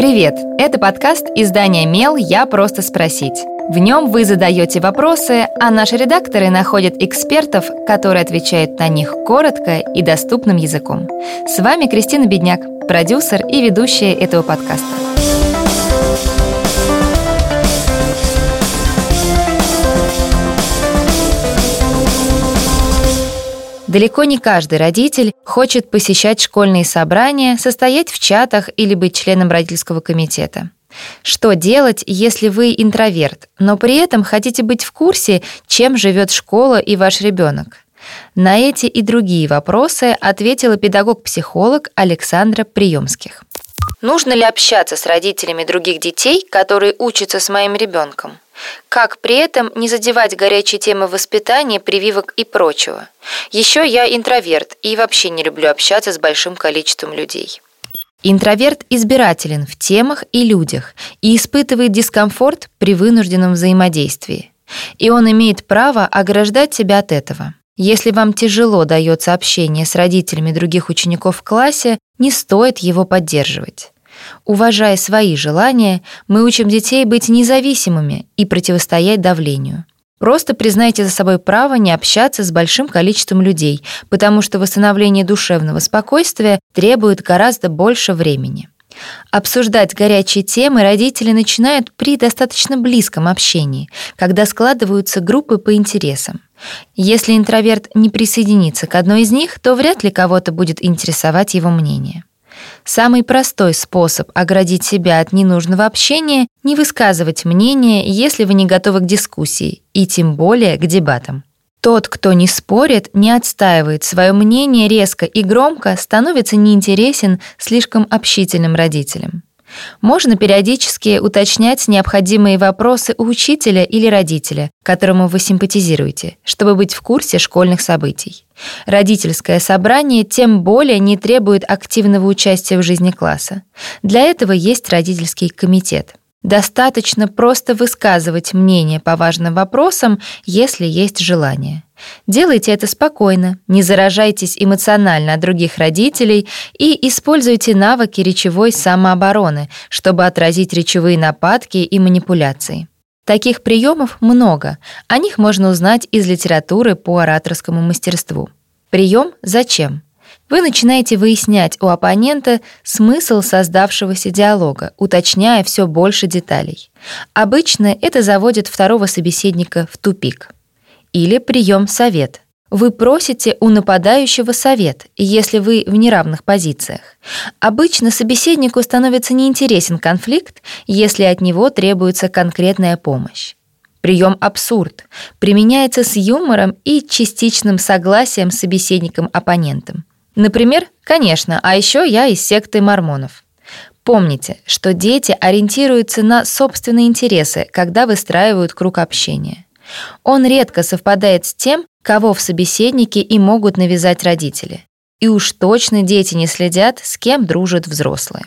Привет! Это подкаст издания «Мел. Я просто спросить». В нем вы задаете вопросы, а наши редакторы находят экспертов, которые отвечают на них коротко и доступным языком. С вами Кристина Бедняк, продюсер и ведущая этого подкаста. Далеко не каждый родитель хочет посещать школьные собрания, состоять в чатах или быть членом родительского комитета. Что делать, если вы интроверт, но при этом хотите быть в курсе, чем живет школа и ваш ребенок? На эти и другие вопросы ответила педагог-психолог Александра Приемских. Нужно ли общаться с родителями других детей, которые учатся с моим ребенком? Как при этом не задевать горячие темы воспитания, прививок и прочего? Еще я интроверт и вообще не люблю общаться с большим количеством людей. Интроверт избирателен в темах и людях и испытывает дискомфорт при вынужденном взаимодействии. И он имеет право ограждать себя от этого. Если вам тяжело дается общение с родителями других учеников в классе, не стоит его поддерживать. Уважая свои желания, мы учим детей быть независимыми и противостоять давлению. Просто признайте за собой право не общаться с большим количеством людей, потому что восстановление душевного спокойствия требует гораздо больше времени. Обсуждать горячие темы родители начинают при достаточно близком общении, когда складываются группы по интересам. Если интроверт не присоединится к одной из них, то вряд ли кого-то будет интересовать его мнение. Самый простой способ оградить себя от ненужного общения — не высказывать мнение, если вы не готовы к дискуссии, и тем более к дебатам. Тот, кто не спорит, не отстаивает свое мнение резко и громко, становится неинтересен слишком общительным родителям. Можно периодически уточнять необходимые вопросы у учителя или родителя, которому вы симпатизируете, чтобы быть в курсе школьных событий. Родительское собрание тем более не требует активного участия в жизни класса. Для этого есть родительский комитет. Достаточно просто высказывать мнение по важным вопросам, если есть желание. Делайте это спокойно, не заражайтесь эмоционально от других родителей и используйте навыки речевой самообороны, чтобы отразить речевые нападки и манипуляции. Таких приемов много, о них можно узнать из литературы по ораторскому мастерству. Прием «Зачем?» Вы начинаете выяснять у оппонента смысл создавшегося диалога, уточняя все больше деталей. Обычно это заводит второго собеседника в тупик. Или прием совет. Вы просите у нападающего совет, если вы в неравных позициях. Обычно собеседнику становится неинтересен конфликт, если от него требуется конкретная помощь. Прием абсурд применяется с юмором и частичным согласием с собеседником-оппонентом. Например, конечно, а еще я из секты мормонов. Помните, что дети ориентируются на собственные интересы, когда выстраивают круг общения. Он редко совпадает с тем, кого в собеседнике и могут навязать родители. И уж точно дети не следят, с кем дружат взрослые.